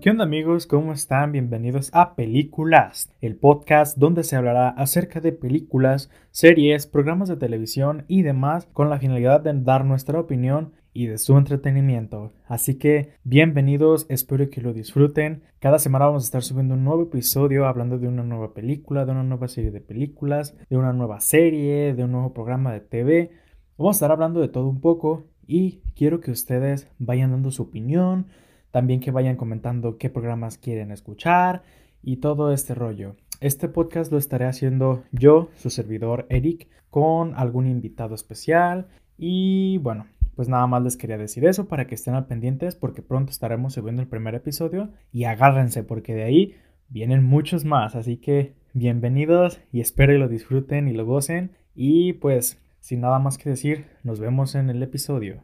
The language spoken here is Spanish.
¿Qué onda amigos? ¿Cómo están? Bienvenidos a Películas, el podcast donde se hablará acerca de películas, series, programas de televisión y demás con la finalidad de dar nuestra opinión y de su entretenimiento. Así que bienvenidos, espero que lo disfruten. Cada semana vamos a estar subiendo un nuevo episodio hablando de una nueva película, de una nueva serie de películas, de una nueva serie, de un nuevo programa de TV. Vamos a estar hablando de todo un poco y quiero que ustedes vayan dando su opinión también que vayan comentando qué programas quieren escuchar y todo este rollo. Este podcast lo estaré haciendo yo, su servidor Eric, con algún invitado especial. Y bueno, pues nada más les quería decir eso para que estén al pendientes porque pronto estaremos subiendo el primer episodio y agárrense porque de ahí vienen muchos más. Así que bienvenidos y espero que lo disfruten y lo gocen. Y pues sin nada más que decir, nos vemos en el episodio.